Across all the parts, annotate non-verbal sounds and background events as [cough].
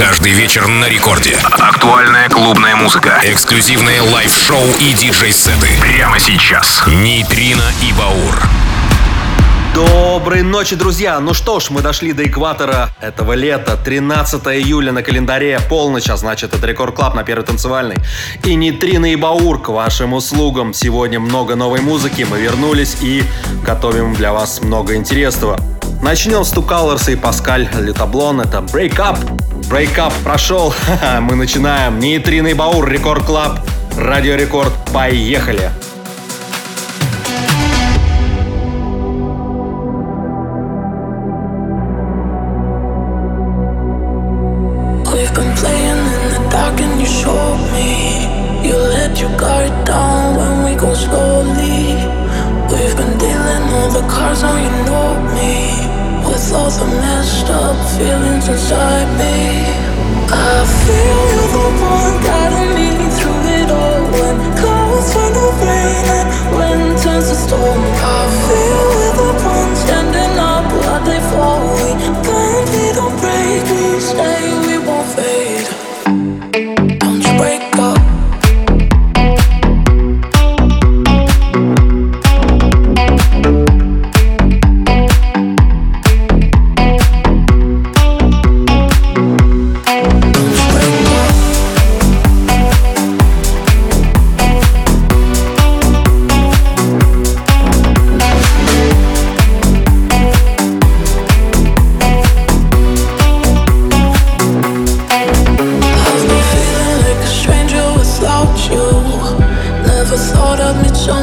Каждый вечер на рекорде. Актуальная клубная музыка. Эксклюзивные лайв-шоу и диджей-сеты. Прямо сейчас. Нейтрино и Баур. Доброй ночи, друзья! Ну что ж, мы дошли до экватора этого лета. 13 июля на календаре, полночь, а значит это Рекорд Клаб на первой танцевальной. И Нитрина и Баур к вашим услугам. Сегодня много новой музыки, мы вернулись и готовим для вас много интересного. Начнем с Two Colors и Паскаль Летаблон. Это Break Up. Up прошел. [laughs] мы начинаем. Нитрина и Баур, Рекорд Клаб, Радио Рекорд. Поехали! Hold up, it's your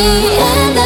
and end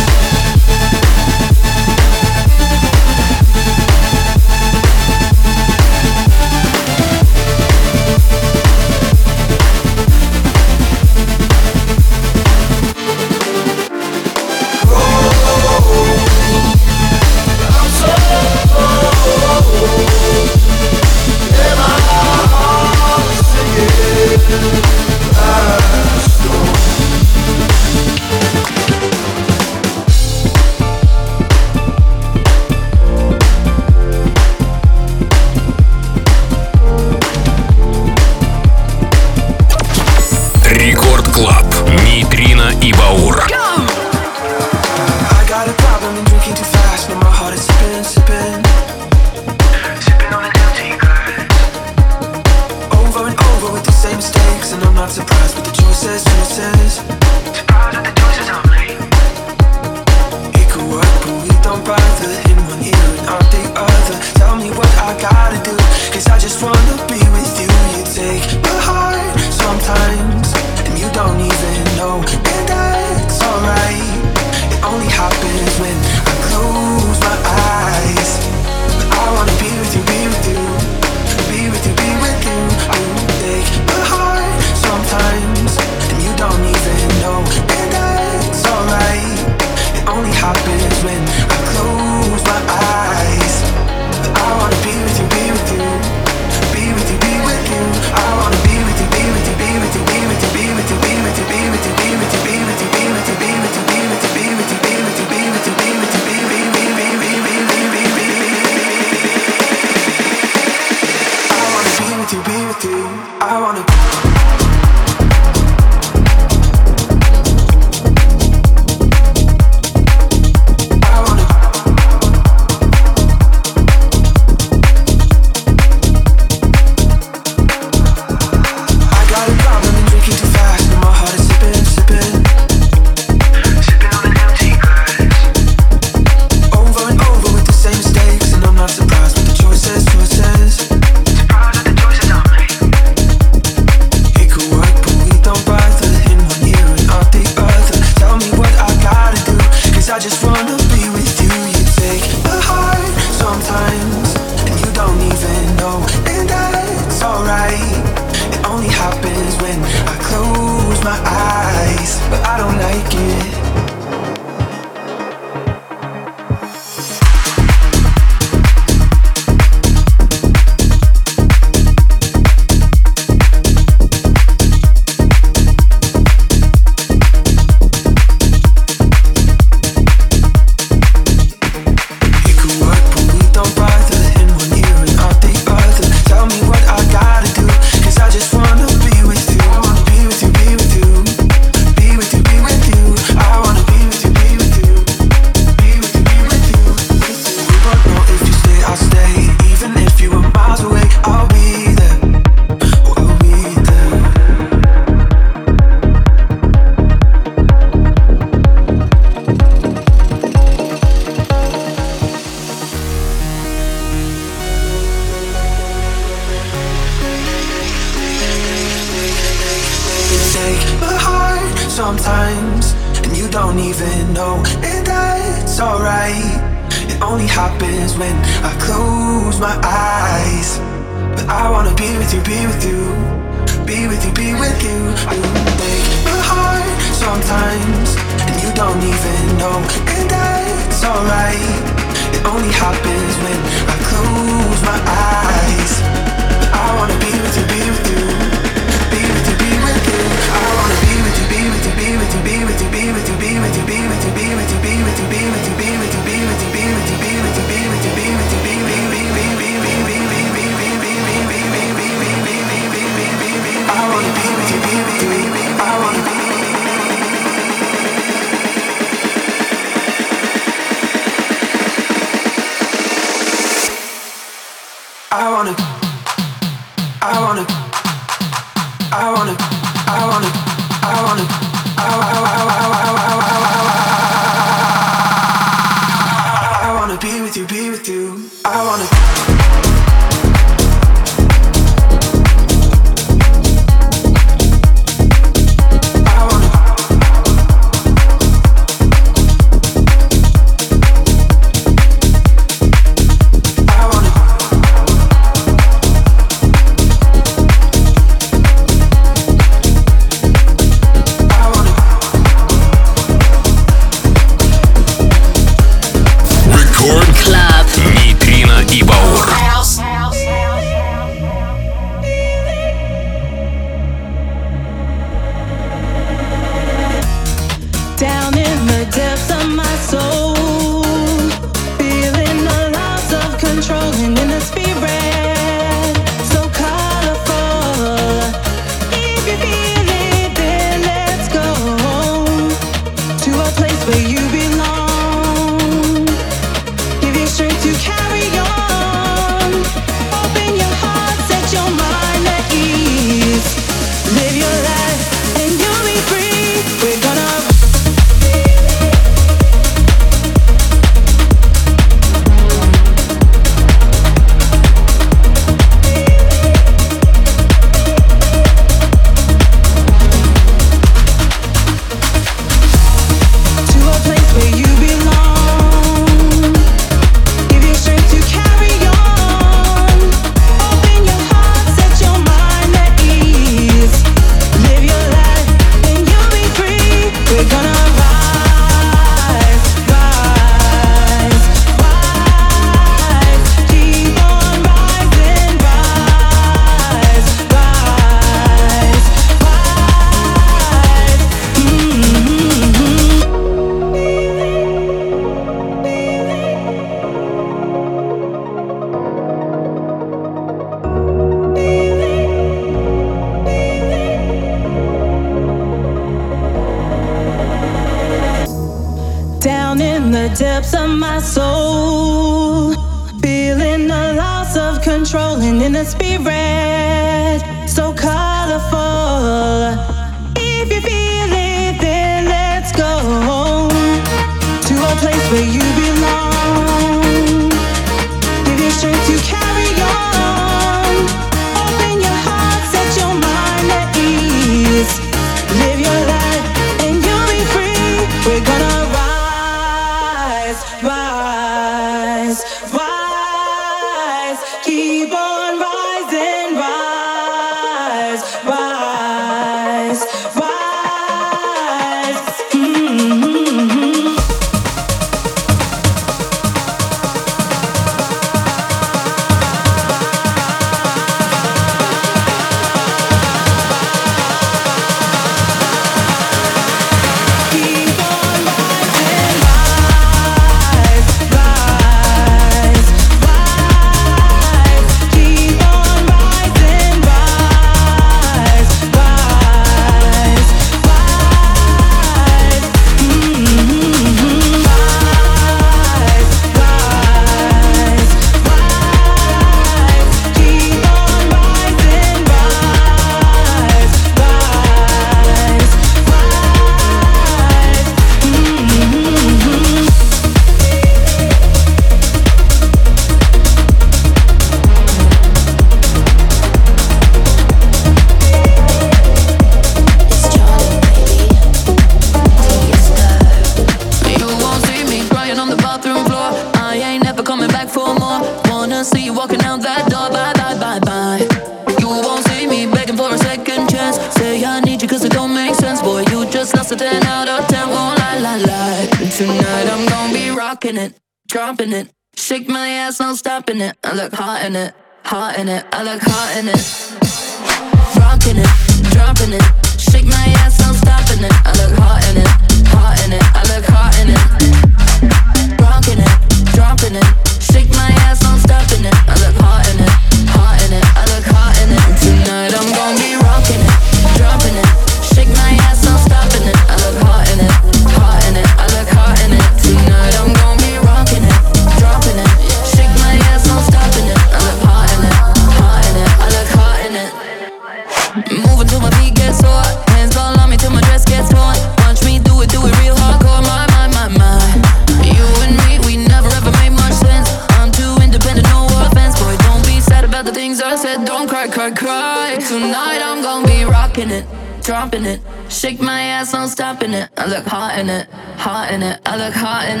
I'm gonna be rocking it, dropping it. Shake my ass, on stopping it. I look hot in it, hot in it. I look hot in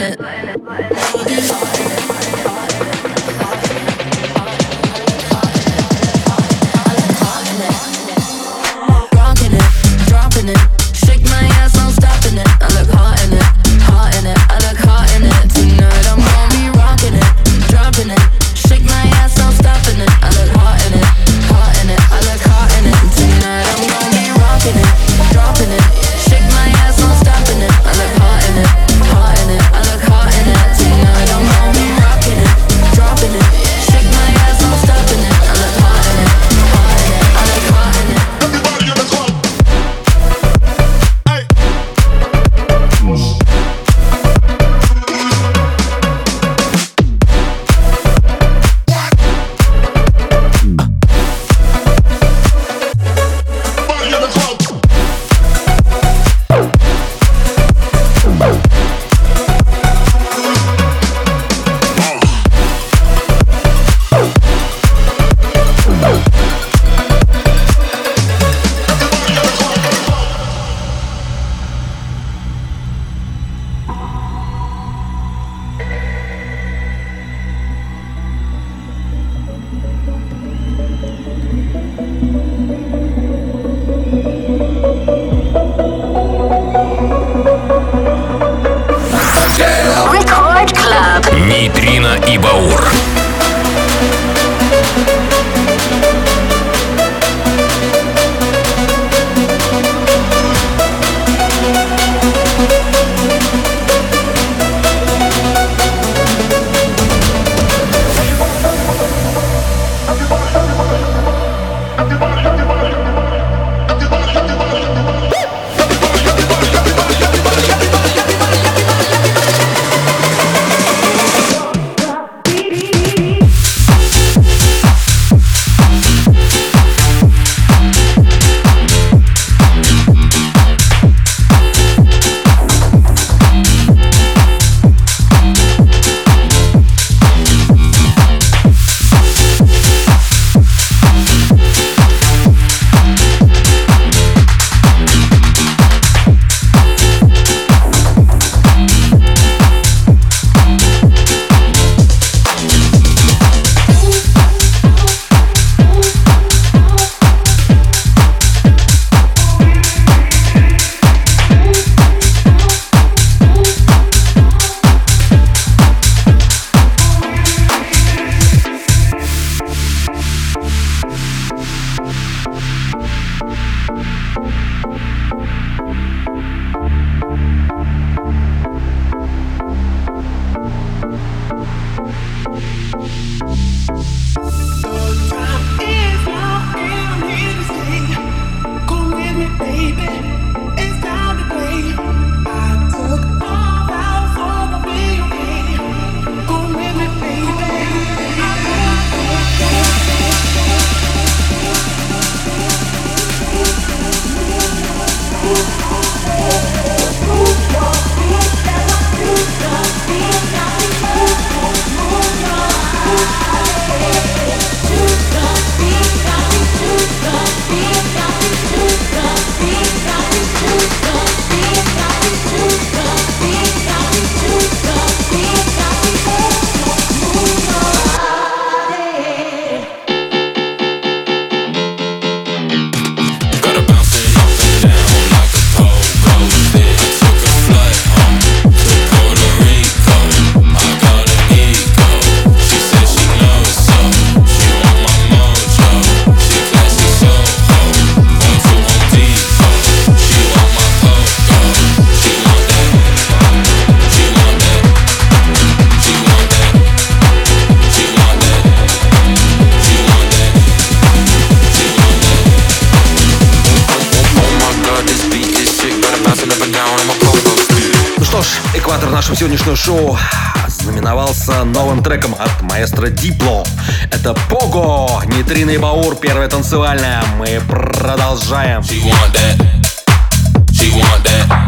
it. Трины Баур, первая танцевальная. Мы продолжаем. She want that. She want that.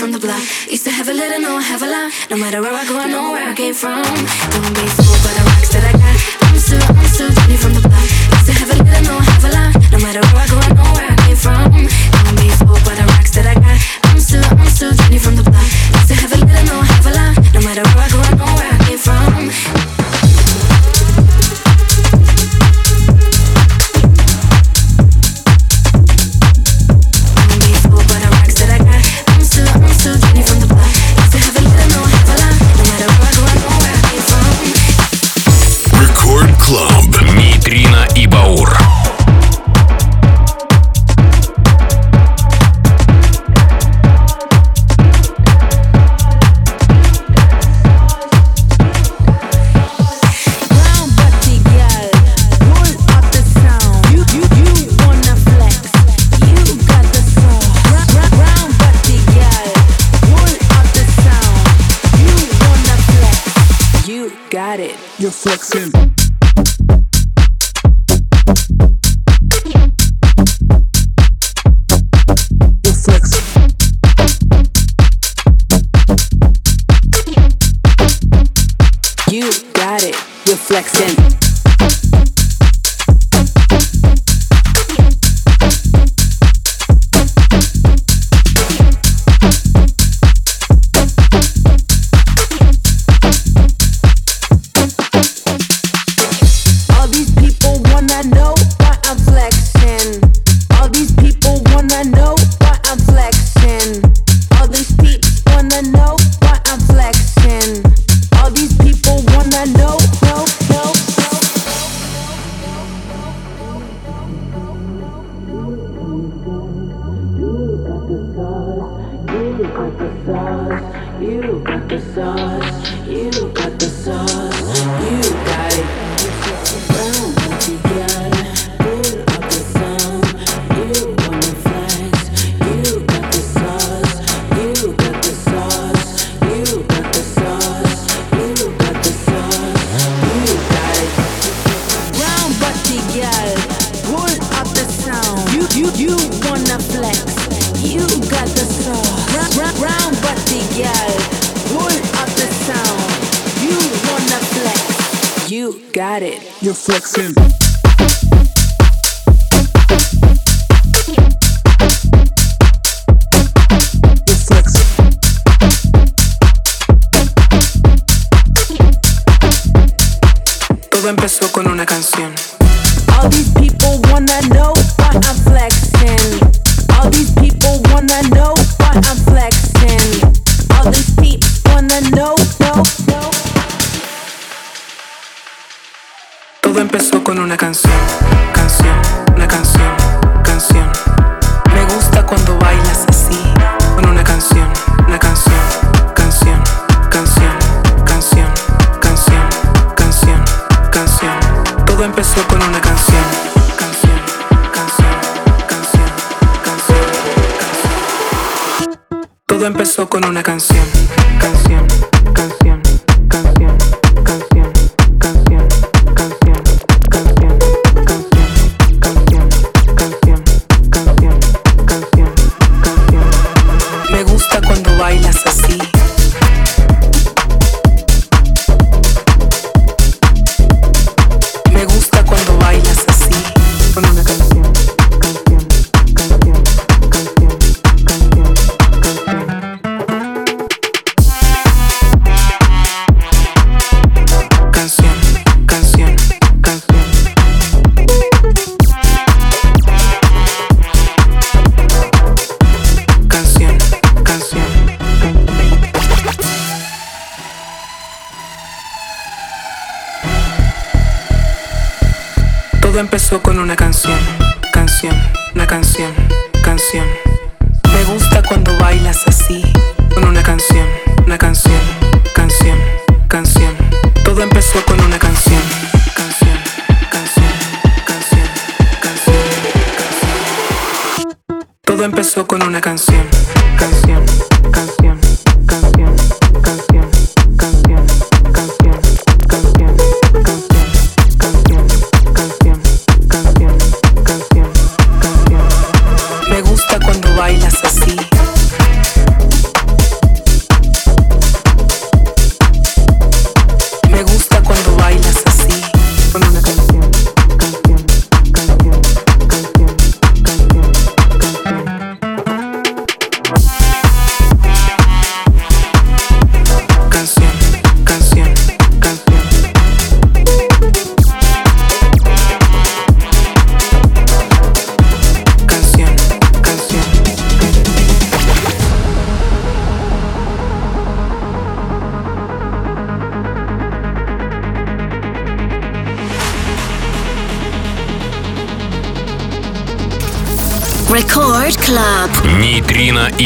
from the block. Used to have a little, no, I have a lot. No matter where I go, I know where I came from. Don't be accent.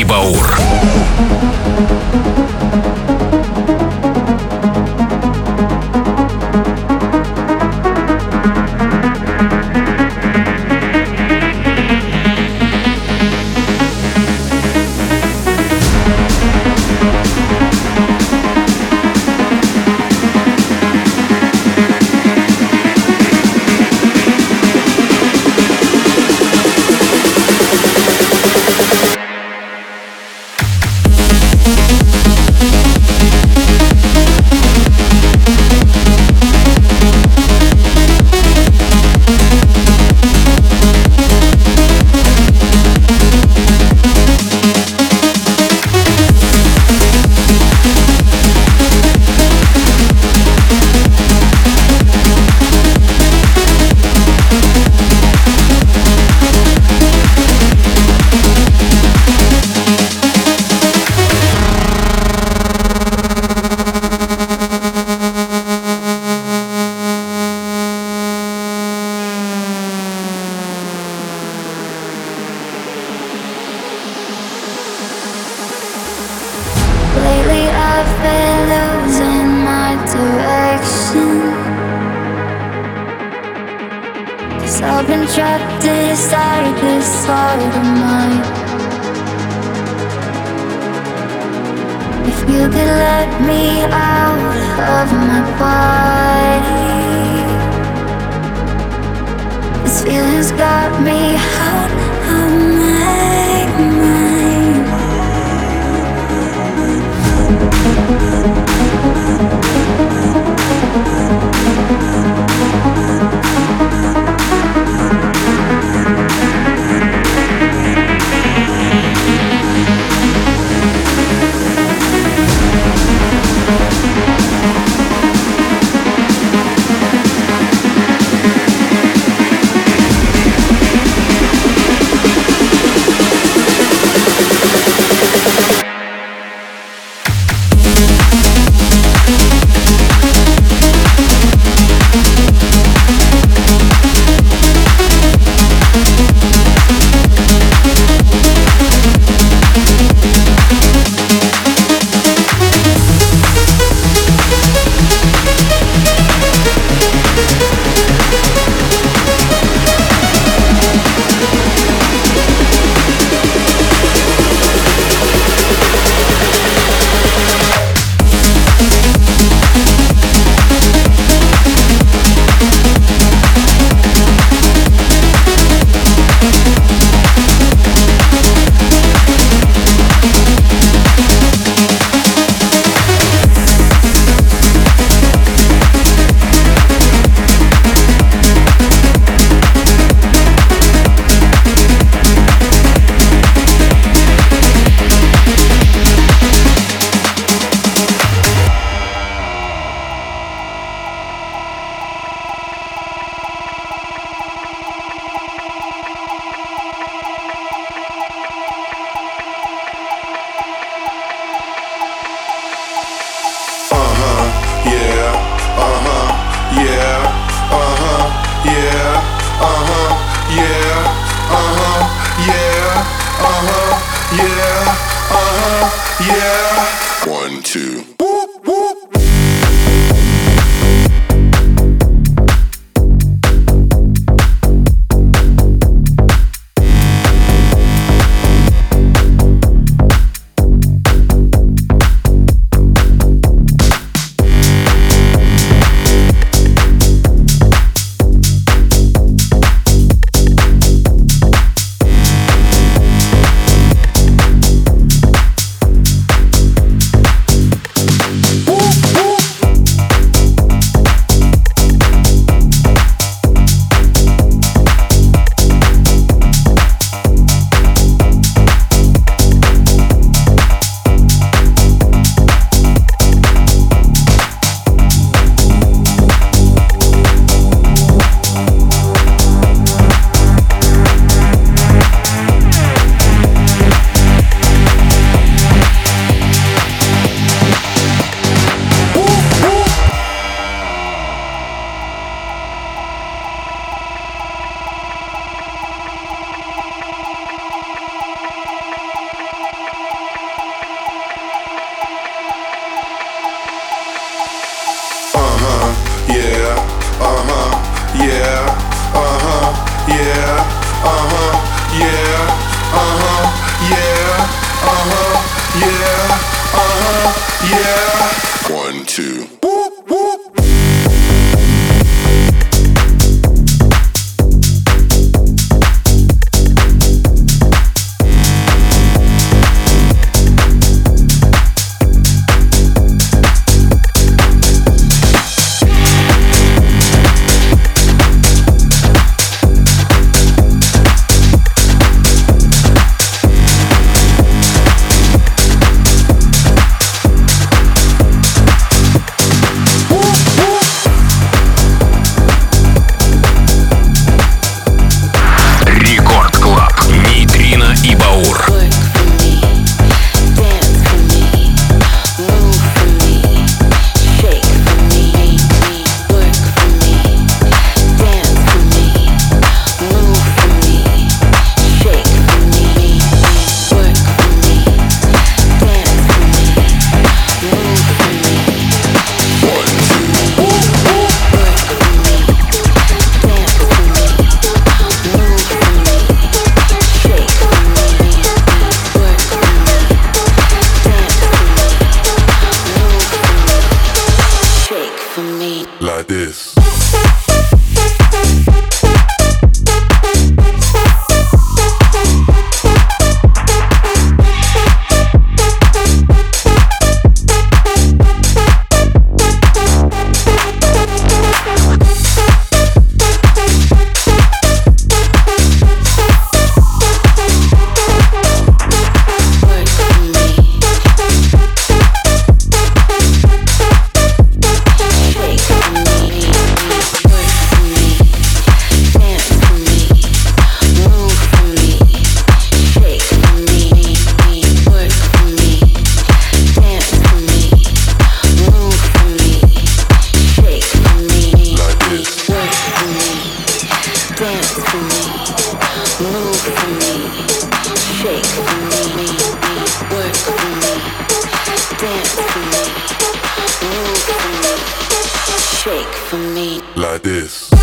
Баум. Move for me, shake for me. Like this.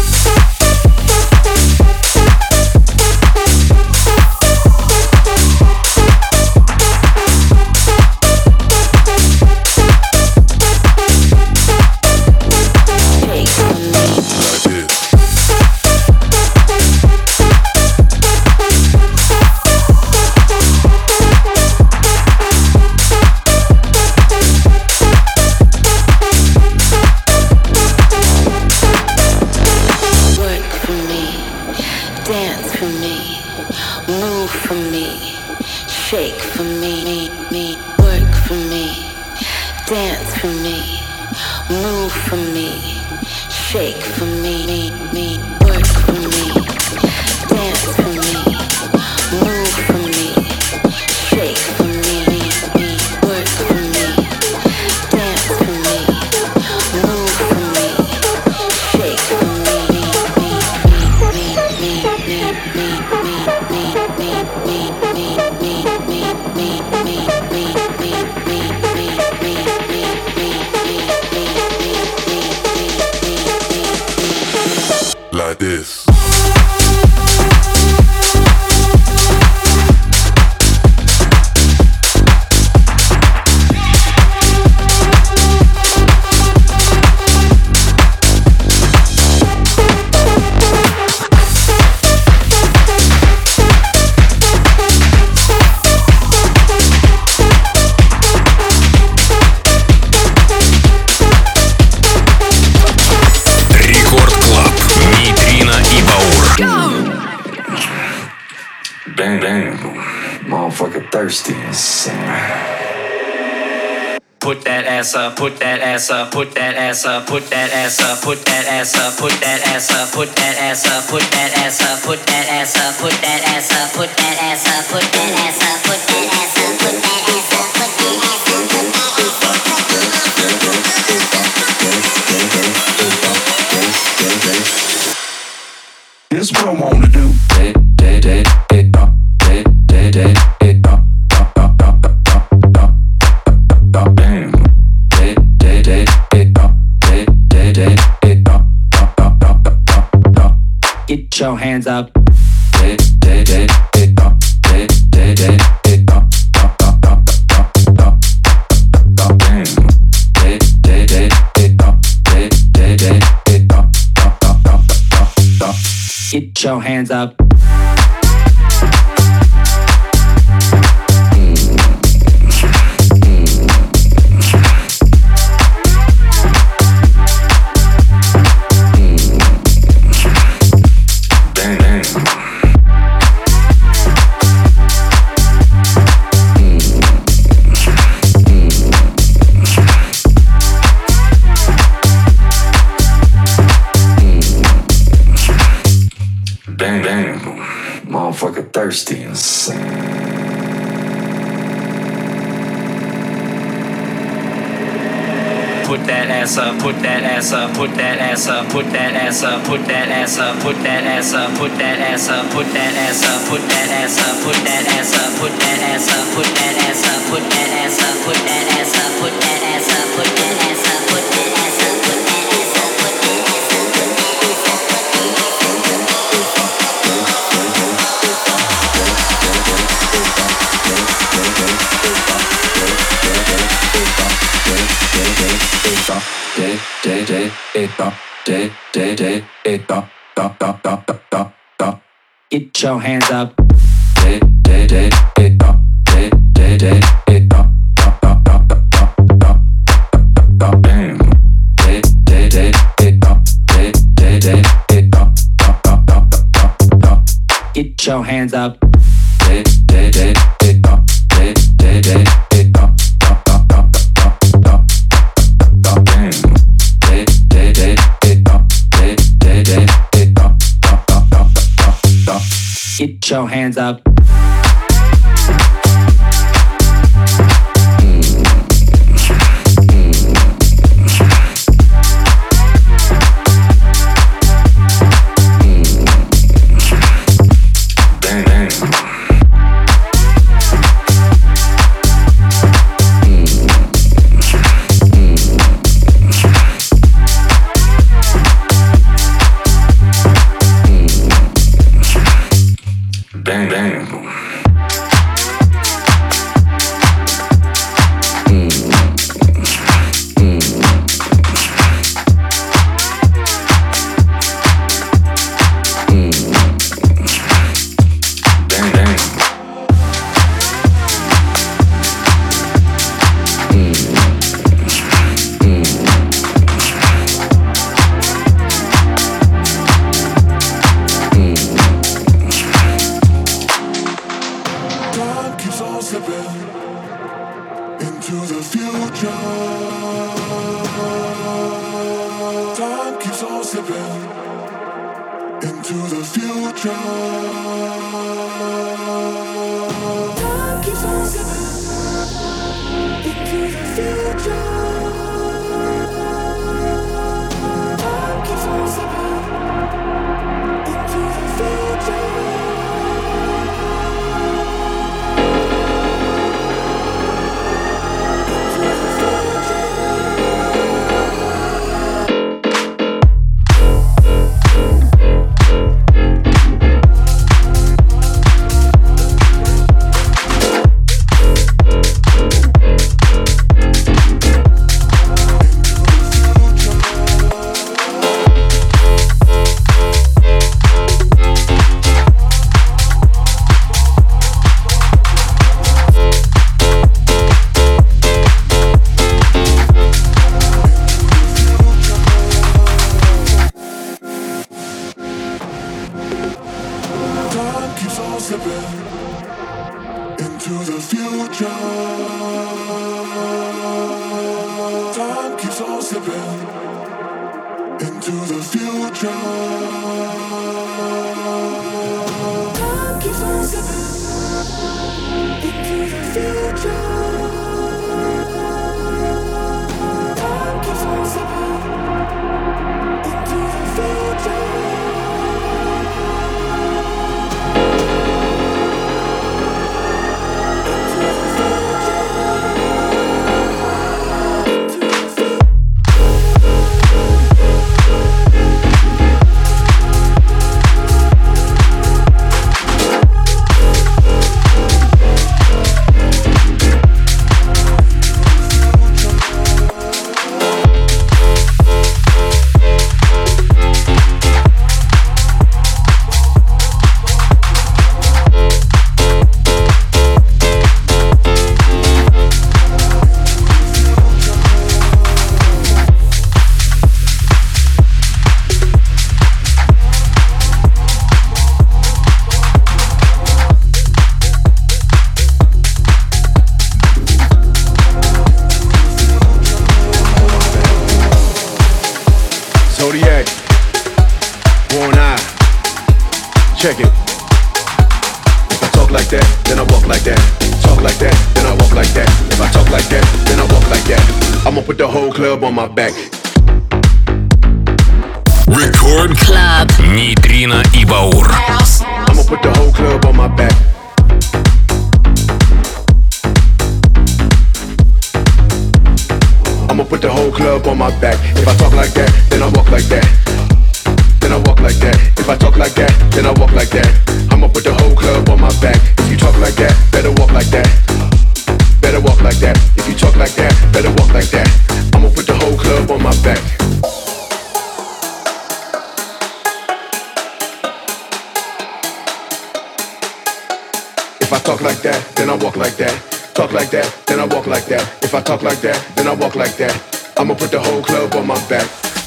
Bang, bang. Motherfucker thirsty. Put that ass up, put that ass up, put that ass up, put that ass up, put that ass up, put that ass up, put that ass up, put that ass up, put that ass up, put that ass up, put that ass up, put that ass up, put that ass up, put that ass up, put that Here's what I wanna do. Day, this what I wanna do. Get your hands up. show hands up. Thirsty and Put that ass up, put that ass up, put that ass up, put that ass up, put that ass up, put that ass up, put that ass up, put that ass up, put that ass up, put that ass up, put that ass up, put that ass up, put that ass up, put that ass up, put that ass up, put that ass up, Put your hands up. Get your hands up. show hands up. come.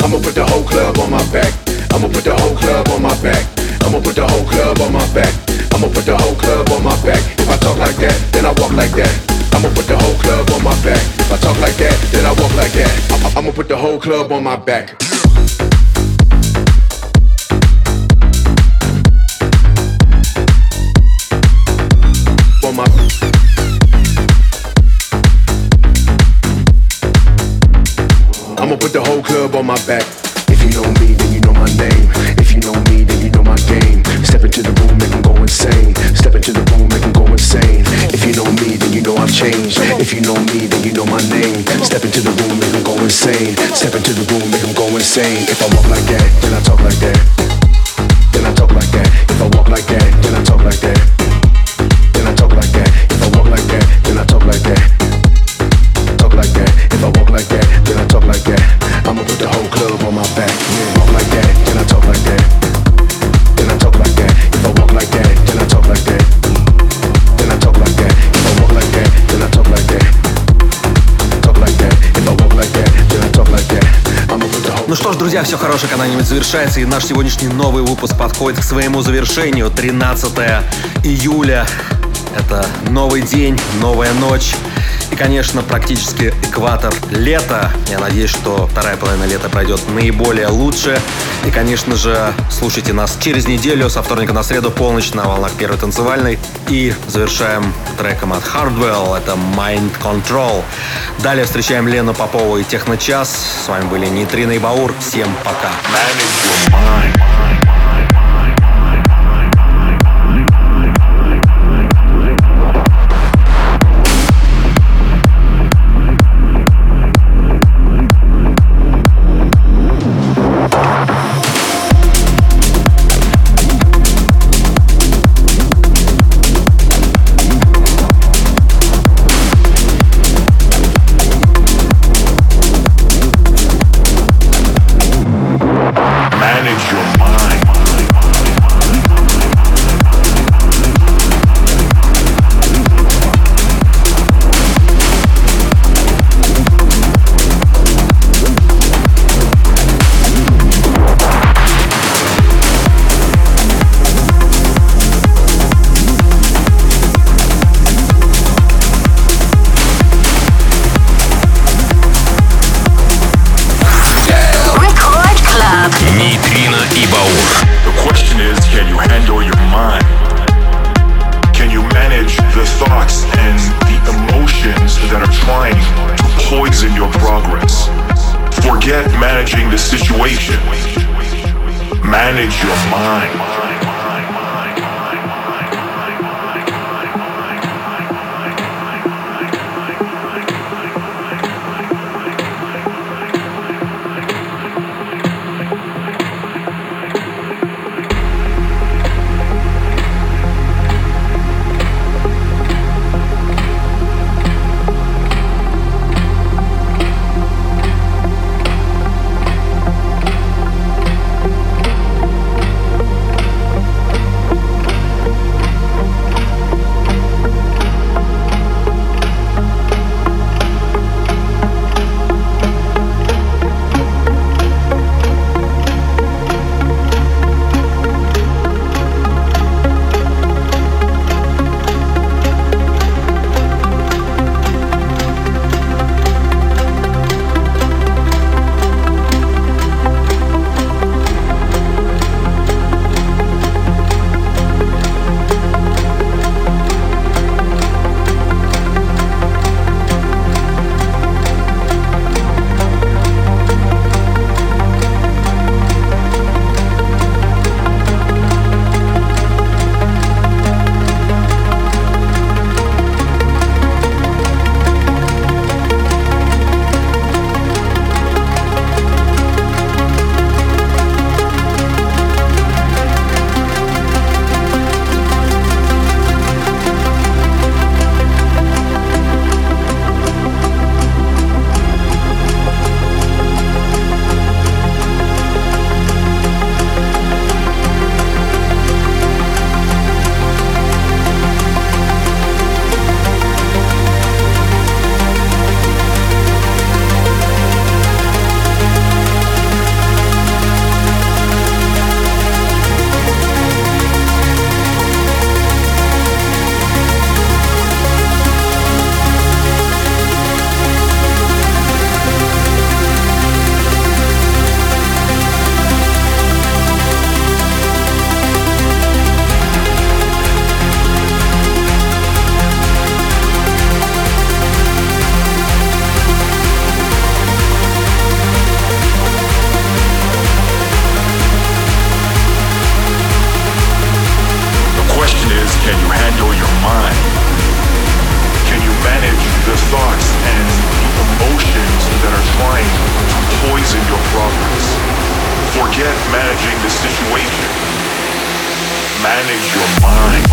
I'ma put the whole club on my back. I'ma put the whole club on my back. I'ma put the whole club on my back. I'ma put the whole club on my back. If I talk like that, then I walk like that. I'ma put the whole club on my back. If I talk like that, then I walk like that. I'ma put the whole club on my back. I'ma put the whole club on my back. If you know me, then you know my name. If you know me, then you know my game. Step into the room, make 'em go insane. Step into the room, make 'em go insane. If you know me, then you know I've changed. If you know me, then you know my name. Step into the room, make make 'em go insane. Step into the room, make make 'em go insane. If I walk like that, then I talk like that. Then I talk like that. If I walk like that, then I talk like that. Все хорошее когда-нибудь завершается, и наш сегодняшний новый выпуск подходит к своему завершению. 13 июля. Это новый день, новая ночь. И, конечно, практически экватор лета. Я надеюсь, что вторая половина лета пройдет наиболее лучше. И, конечно же, слушайте нас через неделю, со вторника на среду, полночь на волнах первой танцевальной. И завершаем треком от Hardwell. Это Mind Control. Далее встречаем Лену Попову и Техночас. С вами были Нитрина и Баур. Всем пока. Manage your mind. Managing the situation. Manage your mind.